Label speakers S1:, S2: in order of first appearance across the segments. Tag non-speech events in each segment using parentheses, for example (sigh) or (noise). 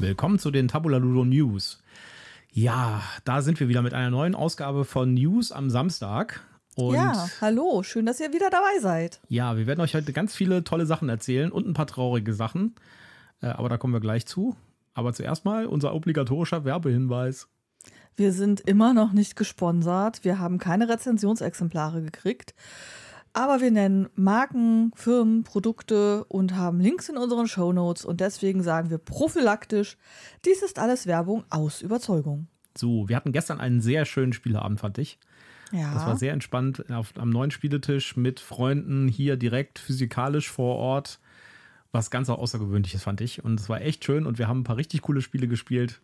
S1: Willkommen zu den Tabula Ludo News. Ja, da sind wir wieder mit einer neuen Ausgabe von News am Samstag.
S2: Und ja, hallo, schön, dass ihr wieder dabei seid.
S1: Ja, wir werden euch heute ganz viele tolle Sachen erzählen und ein paar traurige Sachen. Äh, aber da kommen wir gleich zu. Aber zuerst mal unser obligatorischer Werbehinweis.
S2: Wir sind immer noch nicht gesponsert. Wir haben keine Rezensionsexemplare gekriegt. Aber wir nennen Marken, Firmen, Produkte und haben Links in unseren Show Notes und deswegen sagen wir prophylaktisch, dies ist alles Werbung aus Überzeugung.
S1: So, wir hatten gestern einen sehr schönen Spieleabend, fand ich. Ja. Das war sehr entspannt auf, am neuen Spieletisch mit Freunden hier direkt physikalisch vor Ort. Was ganz außergewöhnliches, fand ich. Und es war echt schön und wir haben ein paar richtig coole Spiele gespielt.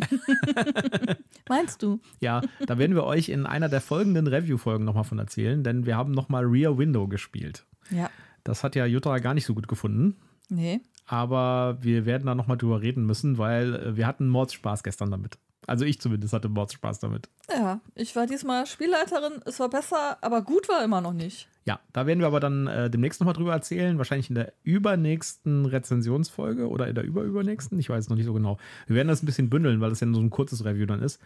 S1: (laughs)
S2: Meinst du?
S1: Ja, da werden wir euch in einer der folgenden Review-Folgen nochmal von erzählen, denn wir haben nochmal Rear Window gespielt.
S2: Ja.
S1: Das hat ja Jutta gar nicht so gut gefunden.
S2: Nee.
S1: Aber wir werden da nochmal drüber reden müssen, weil äh, wir hatten Mordspaß gestern damit. Also ich zumindest hatte Mordspaß damit.
S2: Ja, ich war diesmal Spielleiterin, es war besser, aber gut war immer noch nicht.
S1: Ja, da werden wir aber dann äh, demnächst nochmal drüber erzählen. Wahrscheinlich in der übernächsten Rezensionsfolge oder in der überübernächsten. Ich weiß es noch nicht so genau. Wir werden das ein bisschen bündeln, weil es ja so ein kurzes Review dann ist.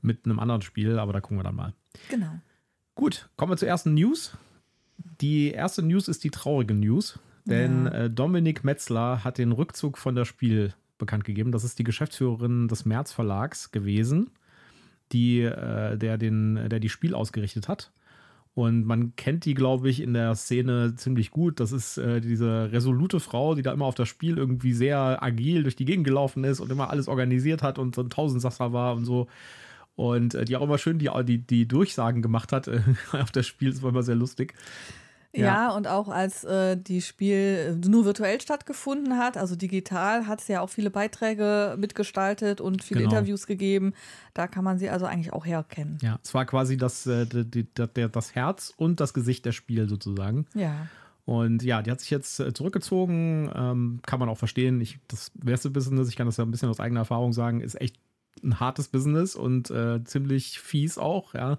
S1: Mit einem anderen Spiel, aber da gucken wir dann mal.
S2: Genau.
S1: Gut, kommen wir zur ersten News. Die erste News ist die traurige News. Denn ja. äh, Dominik Metzler hat den Rückzug von der Spiel bekannt gegeben. Das ist die Geschäftsführerin des März Verlags gewesen, die, äh, der, den, der die Spiel ausgerichtet hat. Und man kennt die, glaube ich, in der Szene ziemlich gut. Das ist äh, diese resolute Frau, die da immer auf das Spiel irgendwie sehr agil durch die Gegend gelaufen ist und immer alles organisiert hat und so ein Tausendsasser war und so. Und äh, die auch immer schön die, die, die Durchsagen gemacht hat äh, (laughs) auf das Spiel. Das war immer sehr lustig.
S2: Ja, ja und auch als äh, die Spiel nur virtuell stattgefunden hat, also digital, hat es ja auch viele Beiträge mitgestaltet und viele genau. Interviews gegeben. Da kann man sie also eigentlich auch herkennen.
S1: Ja, es war quasi das, äh, die, die, das Herz und das Gesicht der Spiel sozusagen.
S2: Ja.
S1: Und ja, die hat sich jetzt äh, zurückgezogen. Ähm, kann man auch verstehen. Ich, das beste Business, ich kann das ja ein bisschen aus eigener Erfahrung sagen, ist echt ein hartes Business und äh, ziemlich fies auch, ja.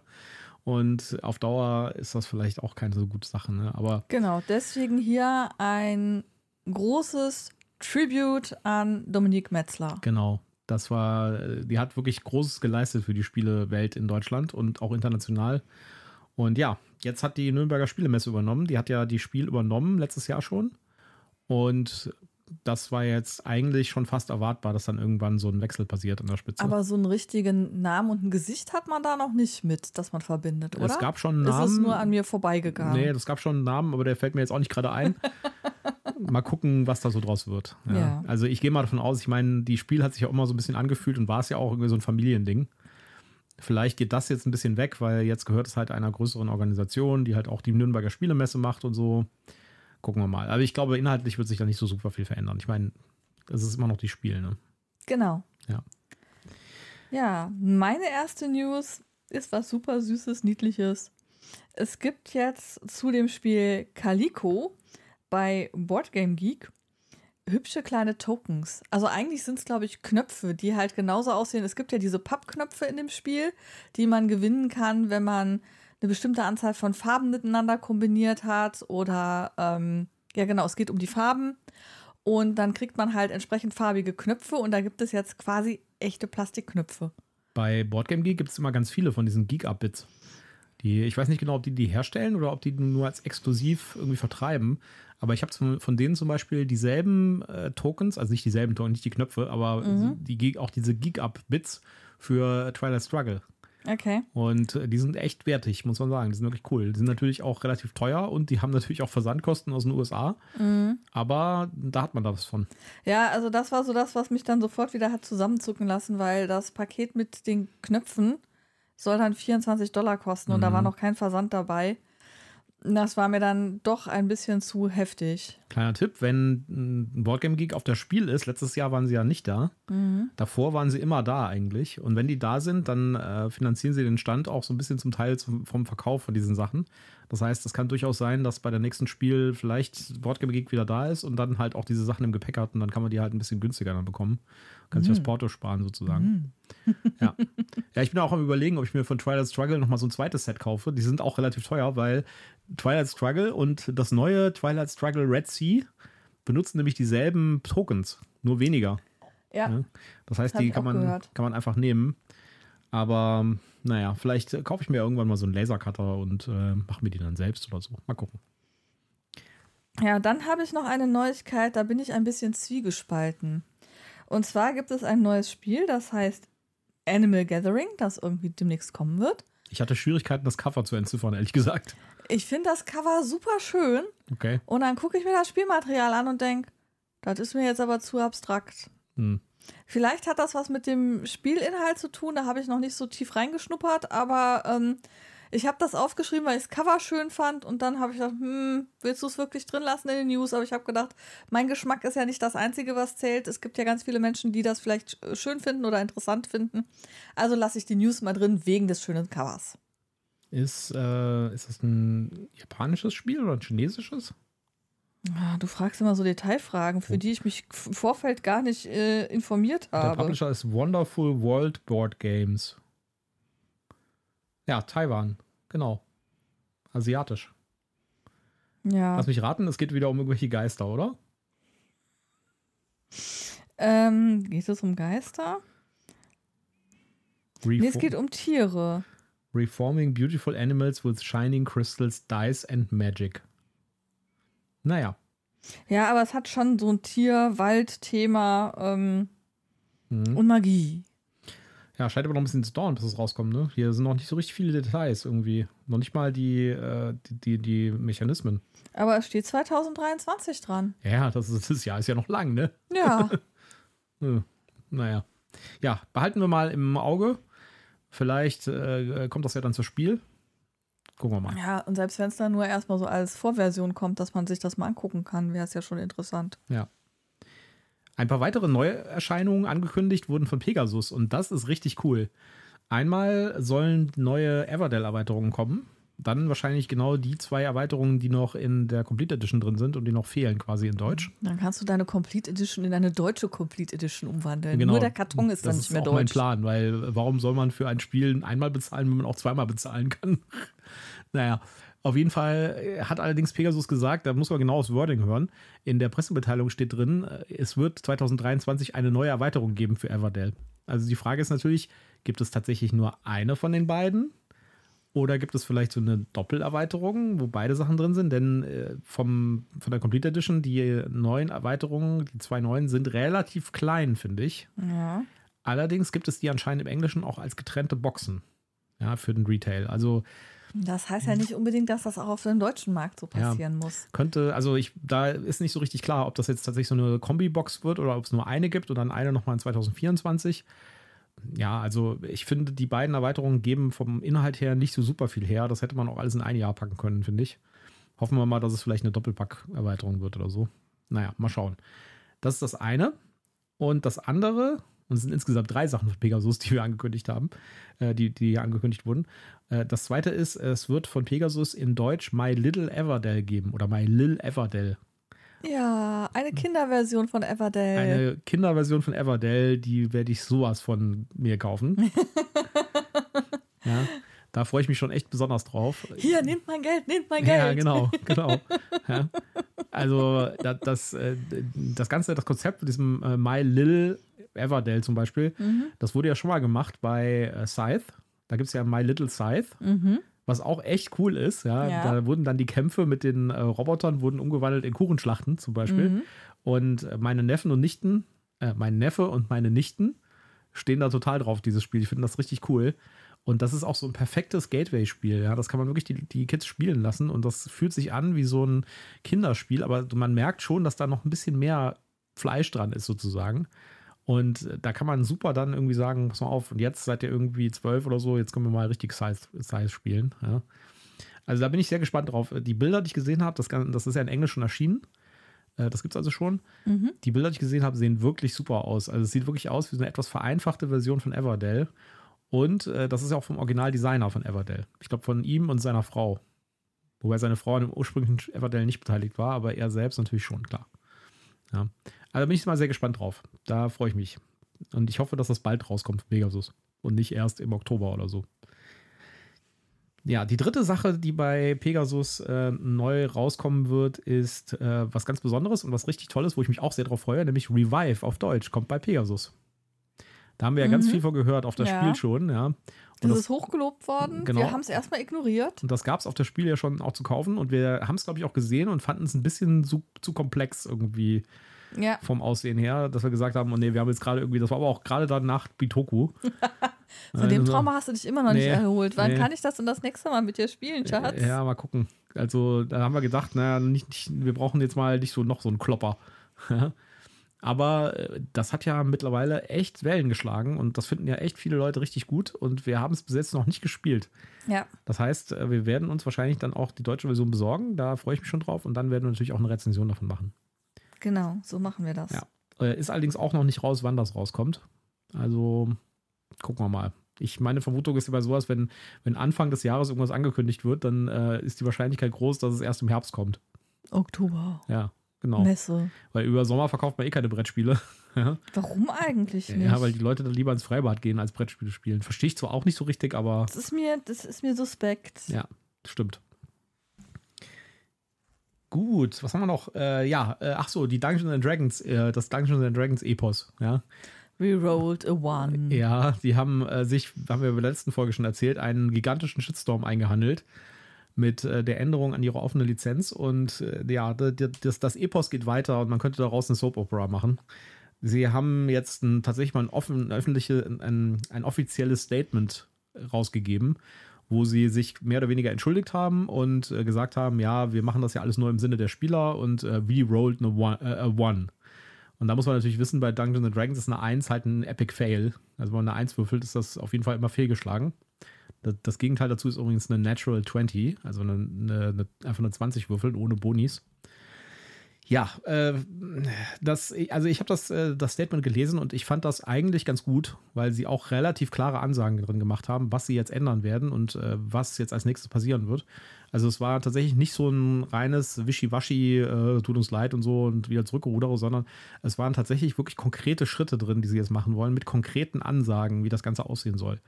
S1: Und auf Dauer ist das vielleicht auch keine so gute Sache, ne? Aber.
S2: Genau, deswegen hier ein großes Tribute an Dominique Metzler.
S1: Genau. Das war, die hat wirklich Großes geleistet für die Spielewelt in Deutschland und auch international. Und ja, jetzt hat die Nürnberger Spielemesse übernommen. Die hat ja die Spiel übernommen letztes Jahr schon. Und das war jetzt eigentlich schon fast erwartbar, dass dann irgendwann so ein Wechsel passiert an der Spitze.
S2: Aber so einen richtigen Namen und ein Gesicht hat man da noch nicht mit, dass man verbindet, oder?
S1: Es gab schon einen Namen.
S2: Ist es nur an mir vorbeigegangen?
S1: Nee, es gab schon einen Namen, aber der fällt mir jetzt auch nicht gerade ein. (laughs) mal gucken, was da so draus wird. Ja. Ja. Also ich gehe mal davon aus, ich meine, die Spiel hat sich ja immer so ein bisschen angefühlt und war es ja auch irgendwie so ein Familiending. Vielleicht geht das jetzt ein bisschen weg, weil jetzt gehört es halt einer größeren Organisation, die halt auch die Nürnberger Spielemesse macht und so gucken wir mal. Aber ich glaube, inhaltlich wird sich da nicht so super viel verändern. Ich meine, es ist immer noch die Spiel, ne?
S2: Genau.
S1: Ja.
S2: Ja, meine erste News ist was super Süßes, Niedliches. Es gibt jetzt zu dem Spiel Calico bei Boardgame Geek hübsche kleine Tokens. Also eigentlich sind es, glaube ich, Knöpfe, die halt genauso aussehen. Es gibt ja diese Pappknöpfe in dem Spiel, die man gewinnen kann, wenn man eine bestimmte Anzahl von Farben miteinander kombiniert hat oder ähm, ja genau, es geht um die Farben und dann kriegt man halt entsprechend farbige Knöpfe und da gibt es jetzt quasi echte Plastikknöpfe.
S1: Bei Boardgame Geek gibt es immer ganz viele von diesen Geek-Up-Bits. Die, ich weiß nicht genau, ob die die herstellen oder ob die nur als exklusiv irgendwie vertreiben. Aber ich habe von denen zum Beispiel dieselben äh, Tokens, also nicht dieselben Tokens, nicht die Knöpfe, aber mhm. die, auch diese Geek-Up-Bits für Twilight Struggle.
S2: Okay.
S1: Und äh, die sind echt wertig, muss man sagen. Die sind wirklich cool. Die sind natürlich auch relativ teuer und die haben natürlich auch Versandkosten aus den USA. Mhm. Aber da hat man da was von.
S2: Ja, also das war so das, was mich dann sofort wieder hat zusammenzucken lassen, weil das Paket mit den Knöpfen soll dann 24 Dollar kosten und mhm. da war noch kein Versand dabei. Das war mir dann doch ein bisschen zu heftig.
S1: Kleiner Tipp, wenn ein Boardgame Geek auf das Spiel ist, letztes Jahr waren sie ja nicht da. Mhm. Davor waren sie immer da eigentlich. Und wenn die da sind, dann äh, finanzieren sie den Stand auch so ein bisschen zum Teil zum, vom Verkauf von diesen Sachen. Das heißt, es kann durchaus sein, dass bei der nächsten Spiel vielleicht Boardgame Geek wieder da ist und dann halt auch diese Sachen im Gepäck hat und dann kann man die halt ein bisschen günstiger dann bekommen. Kann mhm. das Porto sparen sozusagen. Mhm. (laughs) ja. ja, ich bin auch am überlegen, ob ich mir von Twilight Struggle nochmal so ein zweites Set kaufe. Die sind auch relativ teuer, weil Twilight Struggle und das neue Twilight Struggle Red Sea benutzen nämlich dieselben Tokens, nur weniger.
S2: Ja.
S1: Ne? Das heißt, das die kann man, kann man einfach nehmen. Aber naja, vielleicht kaufe ich mir irgendwann mal so einen Lasercutter und äh, mache mir die dann selbst oder so. Mal gucken.
S2: Ja, dann habe ich noch eine Neuigkeit, da bin ich ein bisschen zwiegespalten. Und zwar gibt es ein neues Spiel, das heißt Animal Gathering, das irgendwie demnächst kommen wird.
S1: Ich hatte Schwierigkeiten, das Cover zu entziffern, ehrlich gesagt.
S2: Ich finde das Cover super schön.
S1: Okay.
S2: Und dann gucke ich mir das Spielmaterial an und denke, das ist mir jetzt aber zu abstrakt. Hm. Vielleicht hat das was mit dem Spielinhalt zu tun, da habe ich noch nicht so tief reingeschnuppert, aber ähm, ich habe das aufgeschrieben, weil ich das Cover schön fand und dann habe ich gedacht, hm, willst du es wirklich drin lassen in den News? Aber ich habe gedacht, mein Geschmack ist ja nicht das Einzige, was zählt. Es gibt ja ganz viele Menschen, die das vielleicht schön finden oder interessant finden. Also lasse ich die News mal drin wegen des schönen Covers.
S1: Ist, äh, ist das ein japanisches Spiel oder ein chinesisches?
S2: Ah, du fragst immer so Detailfragen, für oh. die ich mich im Vorfeld gar nicht äh, informiert habe.
S1: Der Publisher ist Wonderful World Board Games. Ja, Taiwan, genau. Asiatisch.
S2: Ja.
S1: Lass mich raten, es geht wieder um irgendwelche Geister, oder?
S2: Ähm, geht es um Geister? Reform nee, es geht um Tiere.
S1: Reforming beautiful animals with shining crystals, dice and magic. Naja.
S2: Ja, aber es hat schon so ein Tier-Wald-Thema ähm, mhm. und Magie.
S1: Ja, scheint aber noch ein bisschen zu dauern, bis es rauskommt, ne? Hier sind noch nicht so richtig viele Details irgendwie. Noch nicht mal die, äh, die, die, die, Mechanismen.
S2: Aber es steht 2023 dran.
S1: Ja, das, ist, das Jahr ist ja noch lang, ne?
S2: Ja. (laughs)
S1: hm. Naja. Ja, behalten wir mal im Auge. Vielleicht äh, kommt das ja dann zu Spiel. Gucken wir mal.
S2: Ja, und selbst wenn es dann nur erstmal so als Vorversion kommt, dass man sich das mal angucken kann, wäre es ja schon interessant.
S1: Ja. Ein paar weitere Neuerscheinungen angekündigt wurden von Pegasus und das ist richtig cool. Einmal sollen neue Everdell-Erweiterungen kommen. Dann wahrscheinlich genau die zwei Erweiterungen, die noch in der Complete Edition drin sind und die noch fehlen quasi in Deutsch.
S2: Dann kannst du deine Complete Edition in eine deutsche Complete Edition umwandeln. Genau. Nur der Karton ist dann nicht mehr deutsch.
S1: Das ist mein Plan, weil warum soll man für ein Spiel einmal bezahlen, wenn man auch zweimal bezahlen kann? (laughs) naja, auf jeden Fall äh, hat allerdings Pegasus gesagt, da muss man genau das Wording hören. In der Pressemitteilung steht drin, äh, es wird 2023 eine neue Erweiterung geben für Everdell. Also die Frage ist natürlich, gibt es tatsächlich nur eine von den beiden? Oder gibt es vielleicht so eine Doppelerweiterung, wo beide Sachen drin sind? Denn äh, vom, von der Complete Edition, die neuen Erweiterungen, die zwei neuen, sind relativ klein, finde ich.
S2: Ja.
S1: Allerdings gibt es die anscheinend im Englischen auch als getrennte Boxen. Ja, für den Retail. Also
S2: das heißt ja nicht unbedingt, dass das auch auf dem deutschen Markt so passieren ja, muss.
S1: Könnte, also ich, da ist nicht so richtig klar, ob das jetzt tatsächlich so eine Kombi-Box wird oder ob es nur eine gibt und dann eine nochmal in 2024. Ja, also ich finde, die beiden Erweiterungen geben vom Inhalt her nicht so super viel her. Das hätte man auch alles in ein Jahr packen können, finde ich. Hoffen wir mal, dass es vielleicht eine Doppelpack-Erweiterung wird oder so. Naja, mal schauen. Das ist das eine. Und das andere, und es sind insgesamt drei Sachen von Pegasus, die wir angekündigt haben, äh, die, die hier angekündigt wurden. Äh, das zweite ist, es wird von Pegasus in Deutsch My Little Everdell geben oder My Lil Everdell.
S2: Ja, eine Kinderversion von Everdell.
S1: Eine Kinderversion von Everdell, die werde ich sowas von mir kaufen. (laughs) ja, da freue ich mich schon echt besonders drauf.
S2: Hier, nehmt mein Geld, nehmt mein Geld.
S1: Ja, genau, (laughs) genau. Ja. Also das, das, äh, das ganze, das Konzept mit diesem äh, My Lil Everdell zum Beispiel, mhm. das wurde ja schon mal gemacht bei äh, Scythe. Da gibt es ja My Little Scythe. Mhm. Was auch echt cool ist, ja. ja. Da wurden dann die Kämpfe mit den äh, Robotern wurden umgewandelt in Kuchenschlachten zum Beispiel. Mhm. Und äh, meine Neffen und Nichten, äh, mein Neffe und meine Nichten stehen da total drauf, dieses Spiel. Ich finde das richtig cool. Und das ist auch so ein perfektes Gateway-Spiel. Ja, das kann man wirklich die, die Kids spielen lassen und das fühlt sich an wie so ein Kinderspiel, aber man merkt schon, dass da noch ein bisschen mehr Fleisch dran ist, sozusagen. Und äh, da kann man super dann irgendwie sagen, pass mal auf, und jetzt seid ihr irgendwie zwölf oder so, jetzt können wir mal richtig Size, Size spielen. Ja. Also da bin ich sehr gespannt drauf. Die Bilder, die ich gesehen habe, das, das ist ja in Englisch schon erschienen. Äh, das gibt es also schon. Mhm. Die Bilder, die ich gesehen habe, sehen wirklich super aus. Also es sieht wirklich aus wie so eine etwas vereinfachte Version von Everdell. Und äh, das ist ja auch vom Originaldesigner von Everdell. Ich glaube, von ihm und seiner Frau. Wobei seine Frau an dem ursprünglichen Everdell nicht beteiligt war, aber er selbst natürlich schon, klar. Ja. Also bin ich mal sehr gespannt drauf. Da freue ich mich. Und ich hoffe, dass das bald rauskommt, Pegasus. Und nicht erst im Oktober oder so. Ja, die dritte Sache, die bei Pegasus äh, neu rauskommen wird, ist äh, was ganz Besonderes und was richtig Tolles, wo ich mich auch sehr drauf freue, nämlich Revive auf Deutsch kommt bei Pegasus. Da haben wir ja ganz
S2: Mhm.
S1: viel von gehört auf das
S2: Ja.
S1: Spiel schon, ja. Und
S2: Das,
S1: das,
S2: ist hochgelobt worden.
S1: Genau.
S2: Wir haben es erstmal ignoriert.
S1: und das gab es auf das Spiel ja schon auch zu kaufen und wir haben es, glaube ich, auch gesehen und fanden es ein bisschen zu, zu komplex irgendwie
S2: Ja.
S1: vom Aussehen her, dass wir gesagt haben, oh nee, wir haben jetzt gerade irgendwie, das war aber auch gerade dann nach Bitoku. (laughs)
S2: Von dem
S1: Also-
S2: Trauma hast du dich immer noch nicht
S1: Nee,
S2: erholt. Wann
S1: nee.
S2: kann ich das denn das nächste Mal mit dir spielen, Schatz?
S1: Ja, mal gucken. Also da haben wir gedacht, naja, nicht, nicht, wir brauchen jetzt mal nicht so noch so einen Klopper. (laughs) Aber äh, das hat ja mittlerweile echt Wellen geschlagen und das finden ja echt viele Leute richtig gut und wir haben es bis jetzt noch nicht gespielt.
S2: Ja.
S1: Das heißt, äh, wir werden uns wahrscheinlich dann auch die deutsche Version besorgen. Da freue ich mich schon drauf und dann werden wir natürlich auch eine Rezension davon machen.
S2: Genau, so machen wir das.
S1: Ja. Äh, Ist allerdings auch noch nicht raus, wann das rauskommt. Also gucken wir mal. Ich meine Vermutung ist immer sowas, wenn, wenn Anfang des Jahres irgendwas angekündigt wird, dann äh, ist die Wahrscheinlichkeit groß, dass es erst im Herbst kommt.
S2: Oktober.
S1: Ja, genau.
S2: Messe.
S1: Weil über Sommer verkauft man eh keine Brettspiele. (laughs) ja,
S2: Warum eigentlich nicht?
S1: Ja, weil die Leute dann lieber ins Freibad gehen, als Brettspiele spielen. Verstehe ich zwar auch nicht so richtig, aber
S2: das ist mir, das ist mir suspekt.
S1: ja, stimmt. Gut, was haben wir noch? Äh, ja, äh, ach so, die Dungeons and Dragons, äh, das Dungeons and Dragons Epos, ja.
S2: We rolled a one.
S1: Ja, die haben äh, sich, haben wir in der letzten Folge schon erzählt, einen gigantischen Shitstorm eingehandelt mit äh, der Änderung an ihre offene Lizenz. Und äh, ja, das, das Epos geht weiter und man könnte daraus eine Soap Opera machen. Sie haben jetzt ein, tatsächlich mal ein, offen, öffentliche, ein, ein offizielles Statement rausgegeben, wo sie sich mehr oder weniger entschuldigt haben und äh, gesagt haben, ja, wir machen das ja alles nur im Sinne der Spieler und äh, we rolled a one. Äh, a one. Und da muss man natürlich wissen, bei Dungeons and Dragons ist eine 1 halt ein Epic Fail. Also wenn man eine 1 würfelt, ist das auf jeden Fall immer fehlgeschlagen. Das, das Gegenteil dazu ist übrigens eine Natural 20, also eine, eine, eine, einfach eine 20 würfeln ohne Bonis. Ja, äh, das, also ich habe das, äh, das Statement gelesen und ich fand das eigentlich ganz gut, weil sie auch relativ klare Ansagen drin gemacht haben, was sie jetzt ändern werden und äh, was jetzt als nächstes passieren wird. Also es war tatsächlich nicht so ein reines Wischiwaschi, äh, tut uns leid und so und wieder zurückgerudere, sondern es waren tatsächlich wirklich konkrete Schritte drin, die sie jetzt machen wollen, mit konkreten Ansagen, wie das Ganze aussehen soll.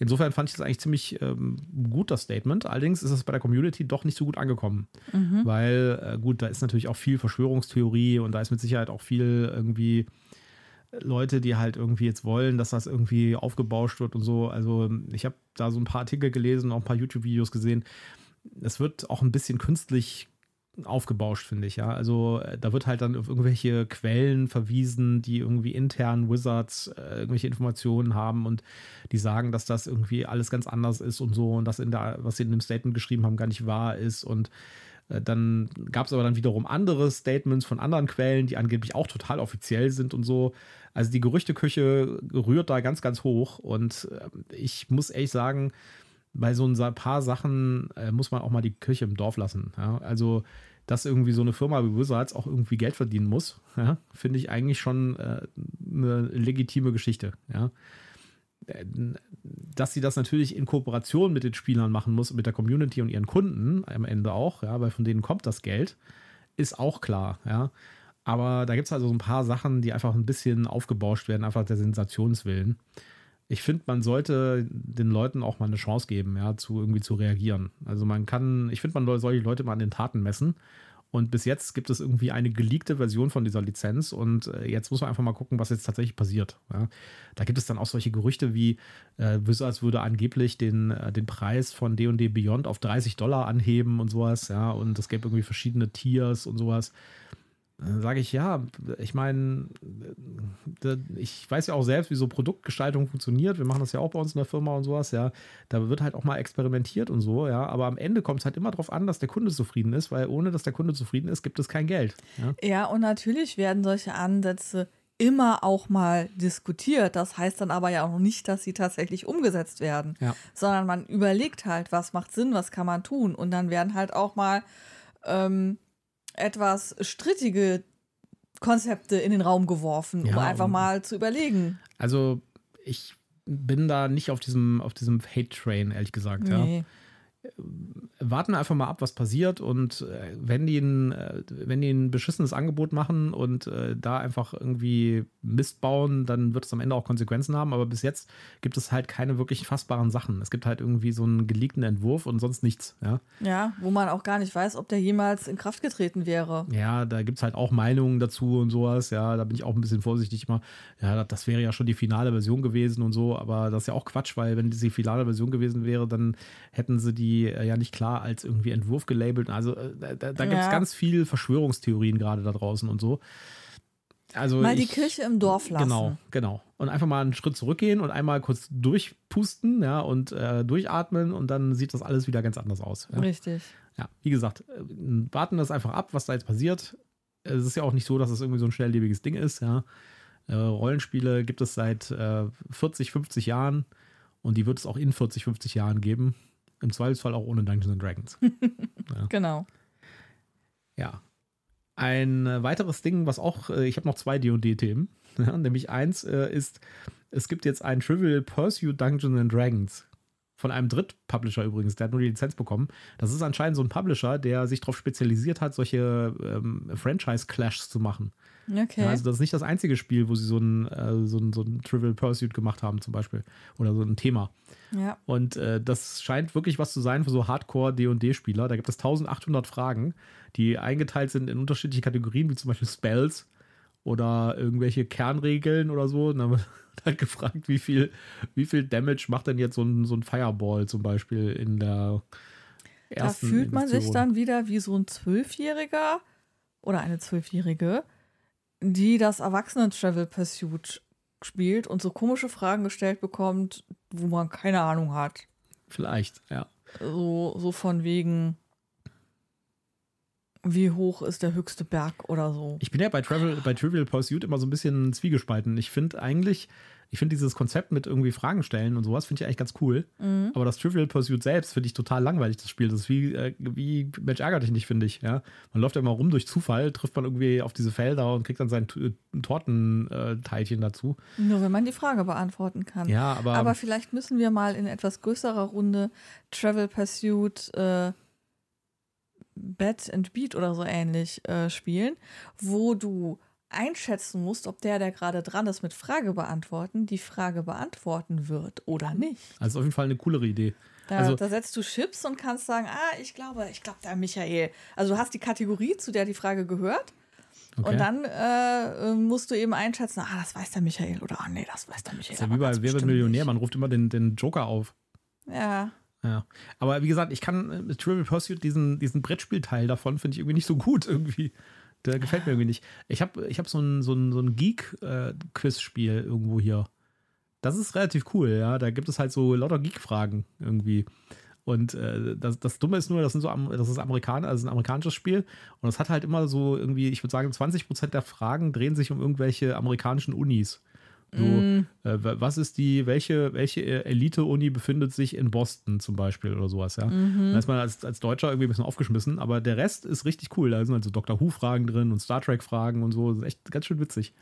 S1: Insofern fand ich das eigentlich ziemlich ähm, gut, das Statement. Allerdings ist es bei der Community doch nicht so gut angekommen. Weil, äh, gut, da ist natürlich auch viel Verschwörungstheorie und da ist mit Sicherheit auch viel irgendwie Leute, die halt irgendwie jetzt wollen, dass das irgendwie aufgebauscht wird und so. Also ich habe da so ein paar Artikel gelesen, auch ein paar YouTube-Videos gesehen. Es wird auch ein bisschen künstlich aufgebauscht, finde ich, ja. Also äh, da wird halt dann auf irgendwelche Quellen verwiesen, die irgendwie intern Wizards äh, irgendwelche Informationen haben und die sagen, dass das irgendwie alles ganz anders ist und so und das in der, was sie in dem Statement geschrieben haben, gar nicht wahr ist und äh, dann gab es aber dann wiederum andere Statements von anderen Quellen, die angeblich auch total offiziell sind und so. Also die Gerüchteküche rührt da ganz, ganz hoch. Und äh, ich muss ehrlich sagen, bei so ein paar Sachen muss man auch mal die Kirche im Dorf lassen. Also, dass irgendwie so eine Firma wie Wizards auch irgendwie Geld verdienen muss, ja? finde ich eigentlich schon äh, eine legitime Geschichte. Ja? Äh, Dass sie das natürlich in Kooperation mit den Spielern machen muss, mit der Community und ihren Kunden am Ende auch, ja, weil von denen kommt das Geld, ist auch klar, ja. Aber da gibt es also so ein paar Sachen, die einfach ein bisschen aufgebauscht werden, einfach der Sensationswillen. Ich finde, man sollte den Leuten auch mal eine Chance geben, ja, zu irgendwie zu reagieren. Also man kann, ich finde, man soll solche Leute mal an den Taten messen. Und bis jetzt gibt es irgendwie eine geleakte Version von dieser Lizenz und äh, jetzt muss man einfach mal gucken, was jetzt tatsächlich passiert. Ja. Da gibt es dann auch solche Gerüchte wie, äh, Wizards würde angeblich den, äh, den Preis von D&D Beyond auf 30 Dollar anheben und sowas, ja, und es gäbe irgendwie verschiedene Tiers und sowas. Dann sage ich, ja, ich meine, ich weiß ja auch selbst, wie so Produktgestaltung funktioniert. Wir machen das ja auch bei uns in der Firma und sowas, ja. Da wird halt auch mal experimentiert und so, ja. Aber am Ende kommt es halt immer darauf an, dass der Kunde zufrieden ist, weil ohne dass der Kunde zufrieden ist, gibt es kein Geld. Ja,
S2: Ja, und natürlich werden solche Ansätze immer auch mal diskutiert. Das heißt dann aber ja auch nicht, dass sie tatsächlich umgesetzt werden,
S1: Ja.
S2: sondern man überlegt halt, was macht Sinn, was kann man tun. Und dann werden halt auch mal ähm, etwas strittige Konzepte in den Raum geworfen, um
S1: Ja,
S2: einfach
S1: und-
S2: mal zu überlegen.
S1: Also ich bin da nicht auf diesem, auf diesem Hate-Train, ehrlich gesagt, ja. Warten einfach mal ab, was passiert. Und äh, wenn, die ein, äh, wenn die ein beschissenes Angebot machen und äh, da einfach irgendwie Mist bauen, dann wird es am Ende auch Konsequenzen haben. Aber bis jetzt gibt es halt keine wirklich fassbaren Sachen. Es gibt halt irgendwie so einen geleakten Entwurf und sonst nichts. Ja,
S2: ja wo man auch gar nicht weiß, ob der jemals in Kraft getreten wäre.
S1: Ja, da gibt es halt auch Meinungen dazu und sowas. Ja, da bin ich auch ein bisschen vorsichtig immer. Ja, das wäre ja schon die finale Version gewesen und so. Aber das ist ja auch Quatsch, weil wenn diese finale Version gewesen wäre, dann hätten sie die äh, ja nicht klar als irgendwie Entwurf gelabelt. Also äh, da, da gibt es ganz viel Verschwörungstheorien gerade da draußen und so.
S2: Also mal ich, die Kirche im Dorf lassen.
S1: Genau, genau. Und einfach mal einen Schritt zurückgehen und einmal kurz durchpusten, ja, und äh, durchatmen und dann sieht das alles wieder ganz anders aus. Ja.
S2: Richtig.
S1: Ja, wie gesagt, äh, warten das einfach ab, was da jetzt passiert. Es ist ja auch nicht so, dass es irgendwie so ein schnelllebiges Ding ist, ja. Äh, Rollenspiele gibt es seit äh, 40, 50 Jahren und die wird es auch in 40, 50 Jahren geben. Im Zweifelsfall auch ohne Dungeons and Dragons. (laughs)
S2: ja. Genau.
S1: Ja. Ein äh, weiteres Ding, was auch, äh, ich habe noch zwei DD-Themen. (laughs) Ja, nämlich eins äh, ist, es gibt jetzt ein Trivial Pursuit Dungeons and Dragons. Von einem Drittpublisher übrigens, der hat nur die Lizenz bekommen. Das ist anscheinend so ein Publisher, der sich darauf spezialisiert hat, solche ähm, Franchise-Clashs zu machen.
S2: Okay.
S1: Ja, also das ist nicht das einzige Spiel, wo sie so ein, äh, so, ein, so ein Trivial Pursuit gemacht haben, zum Beispiel. Oder so ein Thema.
S2: Ja.
S1: Und äh, das scheint wirklich was zu sein für so Hardcore-DD-Spieler. Da gibt es 1800 Fragen, die eingeteilt sind in unterschiedliche Kategorien, wie zum Beispiel Spells oder irgendwelche Kernregeln oder so. Und dann wird (laughs) halt gefragt, wie viel, wie viel Damage macht denn jetzt so ein, so ein Fireball zum Beispiel in der ersten
S2: Da fühlt man sich dann wieder wie so ein Zwölfjähriger oder eine Zwölfjährige, die das Erwachsenen-Travel Pursuit spielt und so komische Fragen gestellt bekommt, wo man keine Ahnung hat.
S1: Vielleicht, ja.
S2: So, so von wegen, wie hoch ist der höchste Berg oder so.
S1: Ich bin ja bei, Travel, bei Trivial Pursuit immer so ein bisschen zwiegespalten. Ich finde eigentlich, ich finde dieses Konzept mit irgendwie Fragen stellen und sowas, finde ich eigentlich ganz cool. Mhm. Aber das Trivial Pursuit selbst finde ich total langweilig, das Spiel. Das ist wie, äh, wie Mensch ärgert dich nicht, finde ich. Ja? Man läuft ja immer rum durch Zufall, trifft man irgendwie auf diese Felder und kriegt dann sein äh, Tortenteilchen dazu.
S2: Nur wenn man die Frage beantworten kann.
S1: Ja, aber.
S2: Aber vielleicht müssen wir mal in etwas größerer Runde Travel Pursuit äh, Bed and Beat oder so ähnlich äh, spielen, wo du einschätzen musst, ob der, der gerade dran ist mit Frage beantworten, die Frage beantworten wird oder nicht.
S1: Also auf jeden Fall eine coolere Idee.
S2: Da,
S1: also,
S2: da setzt du Chips und kannst sagen, ah, ich glaube, ich glaube der Michael. Also du hast die Kategorie, zu der die Frage gehört. Okay. Und dann äh, musst du eben einschätzen, ah, das weiß der Michael oder ah, nee, das weiß der Michael.
S1: Das ist ja wie bei Wer wird Millionär, man ruft immer den, den Joker auf.
S2: Ja.
S1: Ja, aber wie gesagt, ich kann mit Trivial Pursuit diesen, diesen Brettspielteil davon finde ich irgendwie nicht so gut irgendwie. Der gefällt mir irgendwie nicht. Ich habe ich hab so ein, so ein, so ein Geek-Quiz-Spiel äh, irgendwo hier. Das ist relativ cool, ja. Da gibt es halt so lauter Geek-Fragen irgendwie. Und äh, das, das Dumme ist nur, das, sind so, das ist Amerikaner, also ein amerikanisches Spiel. Und es hat halt immer so irgendwie, ich würde sagen, 20% der Fragen drehen sich um irgendwelche amerikanischen Unis. So, mm. äh, was ist die, welche, welche Elite-Uni befindet sich in Boston zum Beispiel oder sowas, ja? Mhm. Da ist man als, als Deutscher irgendwie ein bisschen aufgeschmissen, aber der Rest ist richtig cool. Da sind also Doctor Who-Fragen drin und Star Trek-Fragen und so. Das ist echt ganz schön witzig.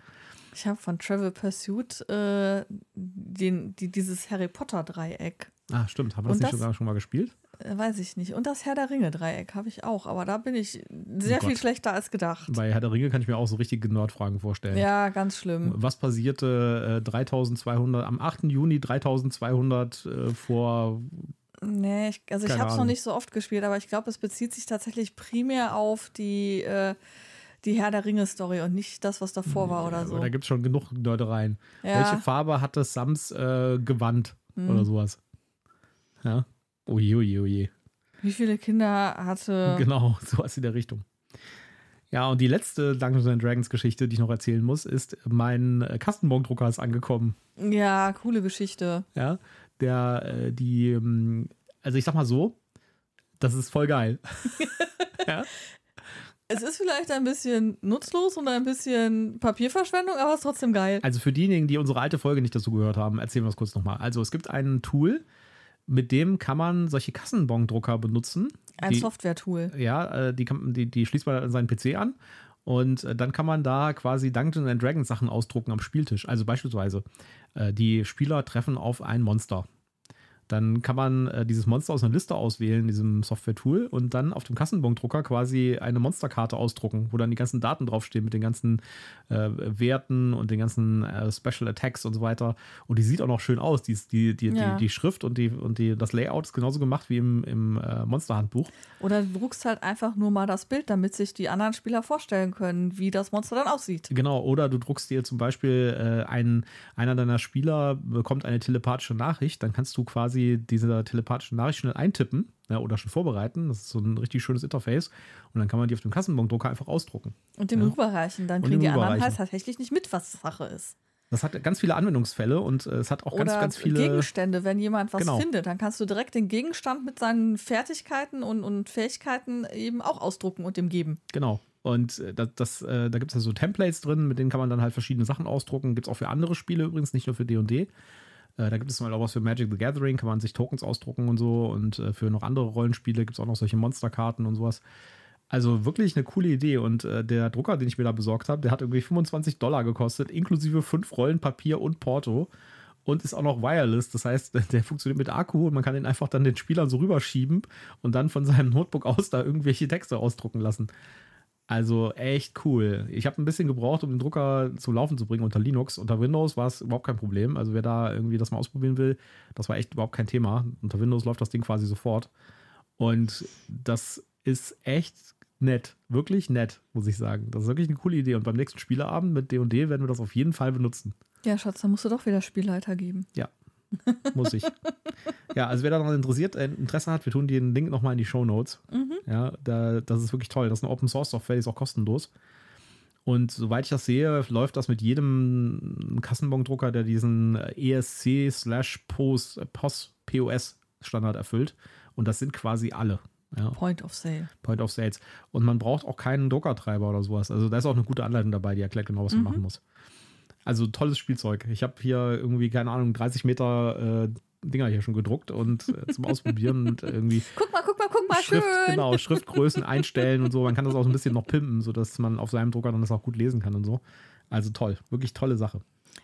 S2: Ich habe von Travel Pursuit äh, den, die, dieses Harry Potter-Dreieck.
S1: Ah, stimmt. Haben wir das, das nicht schon mal gespielt?
S2: Äh, weiß ich nicht. Und das Herr der Ringe-Dreieck habe ich auch, aber da bin ich sehr oh viel schlechter als gedacht.
S1: Bei Herr der Ringe kann ich mir auch so richtige Nerdfragen vorstellen.
S2: Ja, ganz schlimm.
S1: Was passierte äh, 3200, am 8. Juni 3200 äh, vor.
S2: Nee, ich, also ich habe es noch nicht so oft gespielt, aber ich glaube, es bezieht sich tatsächlich primär auf die. Äh, die Herr der Ringe-Story und nicht das, was davor war oder so.
S1: Da gibt es schon genug Nördereien. Ja. Welche Farbe hatte Sams äh, Gewand hm. oder sowas? Ja. Oje, oje, oje.
S2: Wie viele Kinder hatte.
S1: Genau, (laughs) sowas in der Richtung. Ja, und die letzte Dungeons Dragons Geschichte, die ich noch erzählen muss, ist, mein Kastenbondrucker ist angekommen.
S2: Ja, coole Geschichte.
S1: Ja, der, äh, die, ähm, also ich sag mal so, das ist voll geil. (laughs)
S2: ja. Es ist vielleicht ein bisschen nutzlos und ein bisschen Papierverschwendung, aber es ist trotzdem geil.
S1: Also für diejenigen, die unsere alte Folge nicht dazu gehört haben, erzählen wir es kurz nochmal. Also es gibt ein Tool, mit dem kann man solche Kassenbondrucker benutzen.
S2: Ein Software-Tool.
S1: Ja, äh, die, kann, die, die schließt man an seinen PC an und äh, dann kann man da quasi Dungeons and Dragons Sachen ausdrucken am Spieltisch. Also beispielsweise, äh, die Spieler treffen auf ein Monster. Dann kann man äh, dieses Monster aus einer Liste auswählen, diesem Software-Tool, und dann auf dem Kassenbondrucker quasi eine Monsterkarte ausdrucken, wo dann die ganzen Daten draufstehen mit den ganzen äh, Werten und den ganzen äh, Special Attacks und so weiter. Und die sieht auch noch schön aus. Die, die, die, ja. die, die, Schrift und, die, und die, das Layout ist genauso gemacht wie im, im äh, Monsterhandbuch.
S2: Oder du druckst halt einfach nur mal das Bild, damit sich die anderen Spieler vorstellen können, wie das Monster dann aussieht.
S1: Genau, oder du druckst dir zum Beispiel äh, einen, einer deiner Spieler bekommt eine telepathische Nachricht, dann kannst du quasi quasi diese telepathische Nachricht schnell eintippen ja, oder schon vorbereiten. Das ist so ein richtig schönes Interface. Und dann kann man die auf dem Kassenbondrucker einfach ausdrucken.
S2: Und dem ja. rüberreichen. Dann kriegen die anderen halt tatsächlich nicht mit, was Sache ist.
S1: Das hat ganz viele Anwendungsfälle und äh, es hat auch ganz, ganz viele.
S2: Gegenstände, wenn jemand was genau. findet, dann kannst du direkt den Gegenstand mit seinen Fertigkeiten und, und Fähigkeiten eben auch ausdrucken und dem geben.
S1: Genau. Und äh, das, das äh, da gibt es ja so Templates drin, mit denen kann man dann halt verschiedene Sachen ausdrucken. Gibt es auch für andere Spiele übrigens, nicht nur für DD. &D. Da gibt es mal auch was für Magic the Gathering, kann man sich Tokens ausdrucken und so. Und äh, für noch andere Rollenspiele gibt es auch noch solche Monsterkarten und sowas. Also wirklich eine coole Idee. Und äh, der Drucker, den ich mir da besorgt habe, der hat irgendwie 25 Dollar gekostet, inklusive fünf Rollen Papier und Porto. Und ist auch noch wireless. Das heißt, (laughs) der funktioniert mit Akku und man kann den einfach dann den Spielern so rüberschieben und dann von seinem Notebook aus da irgendwelche Texte ausdrucken lassen. Also echt cool. Ich habe ein bisschen gebraucht, um den Drucker zum Laufen zu bringen unter Linux. Unter Windows war es überhaupt kein Problem. Also wer da irgendwie das mal ausprobieren will, das war echt überhaupt kein Thema. Unter Windows läuft das Ding quasi sofort. Und das ist echt nett. Wirklich nett, muss ich sagen. Das ist wirklich eine coole Idee. Und beim nächsten Spieleabend mit D&D werden wir das auf jeden Fall benutzen.
S2: Ja, Schatz, dann musst du doch wieder Spielleiter geben.
S1: Ja, (laughs) muss ich. ja, also wer daran interessiert, äh, Interesse hat, wir tun den Link nochmal in die Show Notes. Mhm. Ja, da, das ist wirklich toll. Das ist eine Open Source Software, die ist auch kostenlos. Und soweit ich das sehe, läuft das mit jedem Kassenbondrucker, der diesen ESC slash POS, POS, POS Standard erfüllt. Und das sind quasi alle.
S2: Ja. Point of Sale.
S1: Point of Sales. Und man braucht auch keinen Druckertreiber oder sowas. Also da ist auch eine gute Anleitung dabei, die erklärt genau, was mhm. man machen muss. Also tolles Spielzeug. Ich habe hier irgendwie, keine Ahnung, 30 Meter äh, Dinger hier schon gedruckt und äh, zum Ausprobieren und irgendwie. (laughs)
S2: Guck mal, guck mal, guck mal,
S1: Schrift,
S2: schön.
S1: Genau, Schriftgrößen (laughs) einstellen und so. Man kann das auch so ein bisschen noch pimpen, sodass man auf seinem Drucker dann das auch gut lesen kann und so. Also toll, wirklich tolle Sache.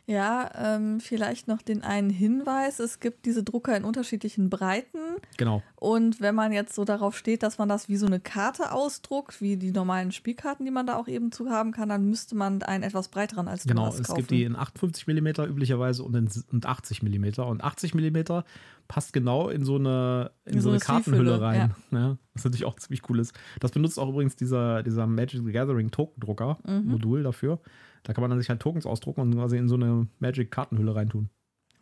S2: Ja, ähm, vielleicht noch den einen Hinweis. Es gibt diese Drucker in unterschiedlichen Breiten.
S1: Genau.
S2: Und wenn man jetzt so darauf steht, dass man das wie so eine Karte ausdruckt, wie die normalen Spielkarten, die man da auch eben zu haben kann, dann müsste man einen etwas breiteren als
S1: Genau, es kaufen. gibt die in 58 mm üblicherweise und in 80 mm. Und 80 mm passt genau in so eine, in, in so, so, eine Kartenhülle rein. Ja. Ja, was natürlich auch ziemlich cool ist. Das benutzt auch übrigens dieser, dieser Magic the Gathering Token Drucker mhm. Modul dafür. Da kann man dann sich halt Tokens ausdrucken und quasi in so eine Magic-Kartenhülle reintun.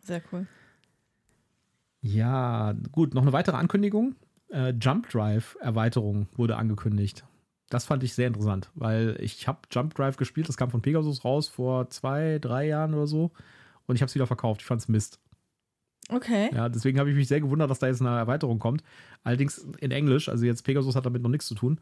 S2: Sehr cool.
S1: Ja, gut, noch eine weitere Ankündigung. Äh, Jump Drive Erweiterung wurde angekündigt. Das fand ich sehr interessant, weil ich habe Jump Drive gespielt, das kam von Pegasus raus vor zwei, drei Jahren oder so und ich habe es wieder verkauft. Ich fand es Mist.
S2: Okay.
S1: Ja, deswegen habe ich mich sehr gewundert, dass da jetzt eine Erweiterung kommt. Allerdings in Englisch, also jetzt Pegasus hat damit noch nichts zu tun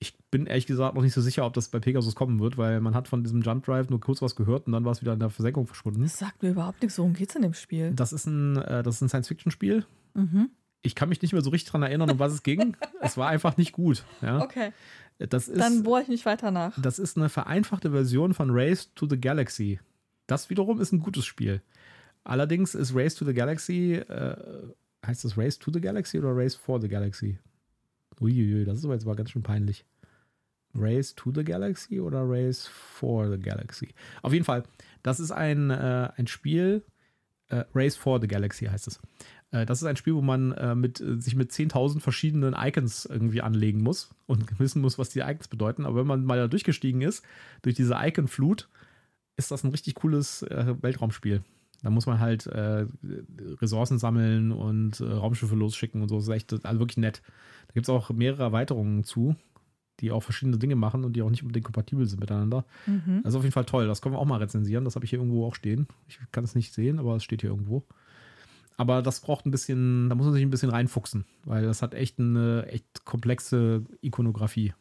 S1: ich bin ehrlich gesagt noch nicht so sicher, ob das bei Pegasus kommen wird, weil man hat von diesem Jump Drive nur kurz was gehört und dann war es wieder in der Versenkung verschwunden.
S2: Das sagt mir überhaupt nichts. Worum geht es in dem Spiel?
S1: Das ist ein, äh, ein Science-Fiction-Spiel. Mhm. Ich kann mich nicht mehr so richtig daran erinnern, um was es ging. (laughs) es war einfach nicht gut. Ja?
S2: Okay.
S1: Das ist,
S2: dann bohre ich nicht weiter nach.
S1: Das ist eine vereinfachte Version von Race to the Galaxy. Das wiederum ist ein gutes Spiel. Allerdings ist Race to the Galaxy, äh, heißt das Race to the Galaxy oder Race for the Galaxy? Uiuiui, das ist aber jetzt mal ganz schön peinlich. Race to the Galaxy oder Race for the Galaxy? Auf jeden Fall, das ist ein, äh, ein Spiel, äh, Race for the Galaxy heißt es. Äh, das ist ein Spiel, wo man äh, mit, sich mit 10.000 verschiedenen Icons irgendwie anlegen muss und (laughs) wissen muss, was die Icons bedeuten. Aber wenn man mal da durchgestiegen ist, durch diese Icon-Flut, ist das ein richtig cooles äh, Weltraumspiel. Da muss man halt äh, Ressourcen sammeln und Raumschiffe losschicken und so. Das ist echt also wirklich nett. Da gibt es auch mehrere Erweiterungen zu, die auch verschiedene Dinge machen und die auch nicht unbedingt kompatibel sind miteinander. Mhm. Das ist auf jeden Fall toll. Das können wir auch mal rezensieren. Das habe ich hier irgendwo auch stehen. Ich kann es nicht sehen, aber es steht hier irgendwo. Aber das braucht ein bisschen, da muss man sich ein bisschen reinfuchsen, weil das hat echt eine echt komplexe Ikonografie.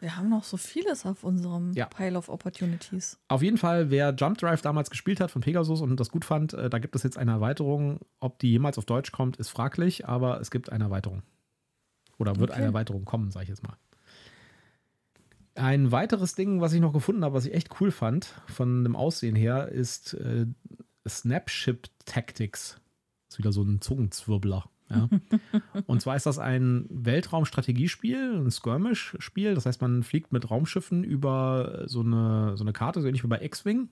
S2: Wir haben noch so vieles auf unserem
S1: ja.
S2: Pile of Opportunities.
S1: Auf jeden Fall, wer Jump Drive damals gespielt hat von Pegasus und das gut fand, äh, da gibt es jetzt eine Erweiterung. Ob die jemals auf Deutsch kommt, ist fraglich, aber es gibt eine Erweiterung. Oder wird okay. eine Erweiterung kommen, sage ich jetzt mal. Ein weiteres Ding, was ich noch gefunden habe, was ich echt cool fand, von dem Aussehen her, ist äh, Snapship Tactics. Das ist wieder so ein Zungenzwirbler. Ja. (laughs) Und zwar ist das ein Weltraumstrategiespiel, ein Skirmish-Spiel. Das heißt, man fliegt mit Raumschiffen über so eine, so eine Karte, so ähnlich wie bei X-Wing.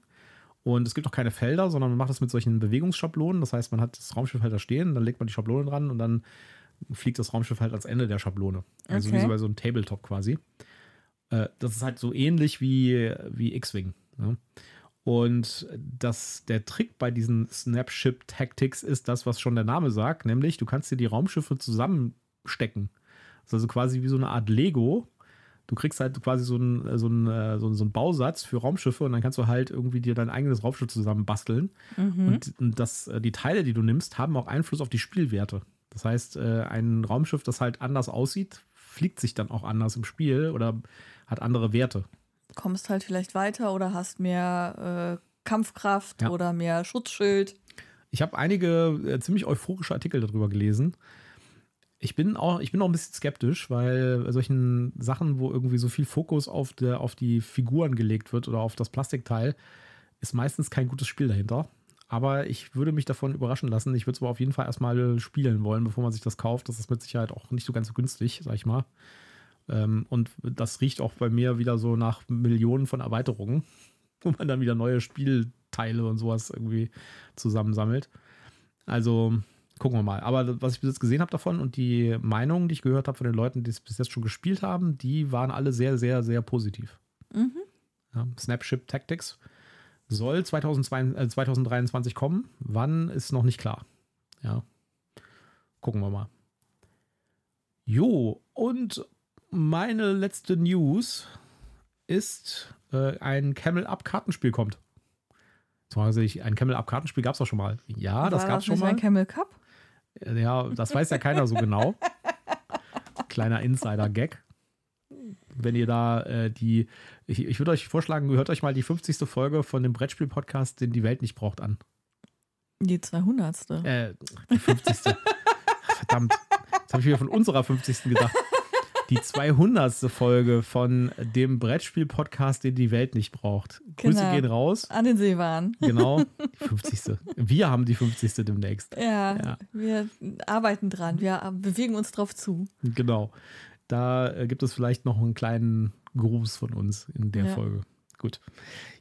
S1: Und es gibt auch keine Felder, sondern man macht das mit solchen Bewegungsschablonen. Das heißt, man hat das Raumschiff halt da stehen, dann legt man die Schablone dran und dann fliegt das Raumschiff halt ans Ende der Schablone. Also okay. wie so bei so einem Tabletop quasi. Äh, das ist halt so ähnlich wie, wie X-Wing. Ne? Und das, der Trick bei diesen Snapship Tactics ist das, was schon der Name sagt, nämlich du kannst dir die Raumschiffe zusammenstecken. Das ist also quasi wie so eine Art Lego. Du kriegst halt quasi so einen, so einen, äh, so einen Bausatz für Raumschiffe und dann kannst du halt irgendwie dir dein eigenes Raumschiff zusammenbasteln. Mhm. Und das, äh, die Teile, die du nimmst, haben auch Einfluss auf die Spielwerte. Das heißt, äh, ein Raumschiff, das halt anders aussieht, fliegt sich dann auch anders im Spiel oder hat andere Werte
S2: kommst halt vielleicht weiter oder hast mehr äh, Kampfkraft ja. oder mehr Schutzschild.
S1: Ich habe einige äh, ziemlich euphorische Artikel darüber gelesen. Ich bin auch, ich bin auch ein bisschen skeptisch, weil bei solchen Sachen, wo irgendwie so viel Fokus auf, der, auf die Figuren gelegt wird oder auf das Plastikteil, ist meistens kein gutes Spiel dahinter. Aber ich würde mich davon überraschen lassen. Ich würde es aber auf jeden Fall erstmal spielen wollen, bevor man sich das kauft. Das ist mit Sicherheit auch nicht so ganz so günstig, sag ich mal. Ähm, und das riecht auch bei mir wieder so nach Millionen von Erweiterungen, (laughs) wo man dann wieder neue Spielteile und sowas irgendwie zusammensammelt. Also gucken wir mal. Aber was ich bis jetzt gesehen habe davon und die Meinungen, die ich gehört habe von den Leuten, die es bis jetzt schon gespielt haben, die waren alle sehr, sehr, sehr positiv. Mhm. Ja, Snapship Tactics soll 2022, äh, 2023 kommen. Wann ist noch nicht klar. Ja. Gucken wir mal. Jo, und meine letzte News ist, äh, ein Camel-Up-Kartenspiel kommt. Zumal ein Camel-Up-Kartenspiel gab es doch schon mal. Ja, das gab es schon mal.
S2: ein Camel Cup?
S1: Ja, das weiß ja keiner so genau. Kleiner Insider-Gag. Wenn ihr da äh, die, ich, ich würde euch vorschlagen, hört euch mal die 50. Folge von dem Brettspiel-Podcast, den die Welt nicht braucht, an.
S2: Die 200.
S1: Äh, die 50. (laughs) Verdammt. Jetzt habe ich wieder von unserer 50. gedacht die 200. Folge von dem Brettspiel-Podcast, den die Welt nicht braucht. Genau. Grüße gehen raus.
S2: An den Seewahn.
S1: Genau, (laughs) die 50. Wir haben die 50. demnächst.
S2: Ja, ja. wir arbeiten dran. Wir bewegen uns drauf zu.
S1: Genau. Da äh, gibt es vielleicht noch einen kleinen Gruß von uns in der ja. Folge. Gut.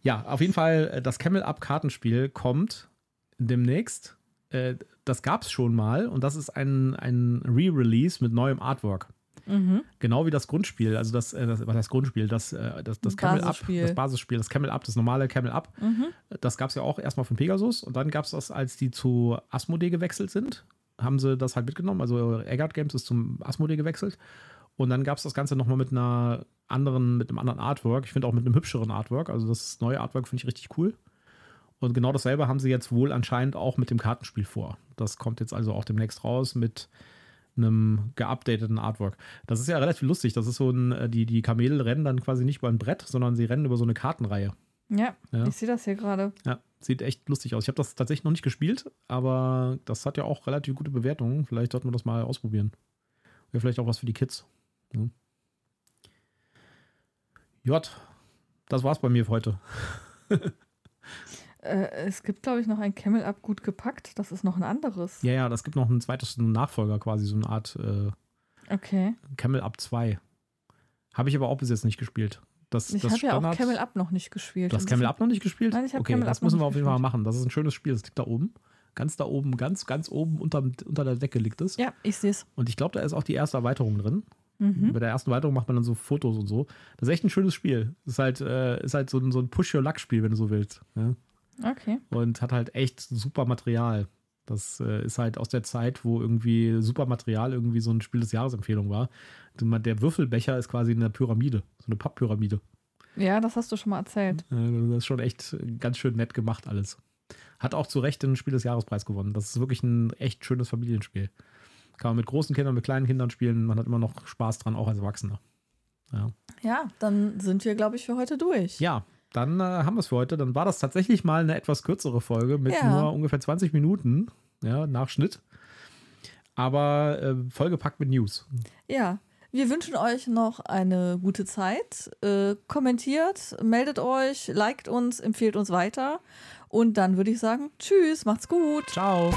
S1: Ja, auf jeden Fall, äh, das Camel Up Kartenspiel kommt demnächst. Äh, das gab es schon mal und das ist ein, ein Re-Release mit neuem Artwork. Mhm. Genau wie das Grundspiel, also das, das was heißt Grundspiel, das, das, das Camel Up, das Basisspiel, das Camel Up, das normale Camel Up. Mhm. Das gab es ja auch erstmal von Pegasus und dann gab es das, als die zu Asmodee gewechselt sind, haben sie das halt mitgenommen. Also Eggert Games ist zum Asmodee gewechselt. Und dann gab es das Ganze nochmal mit einer anderen, mit einem anderen Artwork. Ich finde auch mit einem hübscheren Artwork. Also das neue Artwork finde ich richtig cool. Und genau dasselbe haben sie jetzt wohl anscheinend auch mit dem Kartenspiel vor. Das kommt jetzt also auch demnächst raus mit einem geupdateten Artwork. Das ist ja relativ lustig. Das ist so ein, äh, die, die Kamele rennen dann quasi nicht über ein Brett, sondern sie rennen über so eine Kartenreihe.
S2: Ja, ja. ich sehe das hier gerade.
S1: Ja, sieht echt lustig aus. Ich habe das tatsächlich noch nicht gespielt, aber das hat ja auch relativ gute Bewertungen. Vielleicht sollten wir das mal ausprobieren. Wäre vielleicht auch was für die Kids. J, das war's bei mir für heute.
S2: Äh, es gibt, glaube ich, noch ein Camel Up gut gepackt. Das ist noch ein anderes.
S1: Ja, ja, das gibt noch ein zweites Nachfolger quasi, so eine Art äh,
S2: okay.
S1: Camel Up 2. Habe ich aber auch bis jetzt nicht gespielt. Das,
S2: ich habe ja auch Camel Up noch nicht gespielt.
S1: Du hast Camel Up noch nicht gespielt?
S2: Nein, ich habe
S1: okay,
S2: Camel
S1: das
S2: Up
S1: müssen wir auf jeden Fall machen. Das ist ein schönes Spiel. Das liegt da oben. Ganz da oben, ganz, ganz oben unter, unter der Decke liegt es.
S2: Ja, ich sehe es.
S1: Und ich glaube, da ist auch die erste Erweiterung drin. Mhm. Bei der ersten Erweiterung macht man dann so Fotos und so. Das ist echt ein schönes Spiel. Das ist halt, äh, ist halt so ein, so ein Push-Your-Luck-Spiel, wenn du so willst. Ja?
S2: Okay.
S1: Und hat halt echt super Material. Das äh, ist halt aus der Zeit, wo irgendwie super Material irgendwie so ein Spiel des Jahresempfehlung war. Der Würfelbecher ist quasi eine Pyramide, so eine Papppyramide.
S2: Ja, das hast du schon mal erzählt.
S1: Das ist schon echt ganz schön nett gemacht alles. Hat auch zu Recht den Spiel des Jahrespreis gewonnen. Das ist wirklich ein echt schönes Familienspiel. Kann man mit großen Kindern, mit kleinen Kindern spielen. Man hat immer noch Spaß dran, auch als Erwachsener. Ja,
S2: ja dann sind wir, glaube ich, für heute durch.
S1: Ja, dann äh, haben wir es für heute. Dann war das tatsächlich mal eine etwas kürzere Folge mit ja. nur ungefähr 20 Minuten ja, Nachschnitt. Aber äh, vollgepackt mit News.
S2: Ja, wir wünschen euch noch eine gute Zeit. Äh, kommentiert, meldet euch, liked uns, empfehlt uns weiter. Und dann würde ich sagen, tschüss, macht's gut.
S1: Ciao.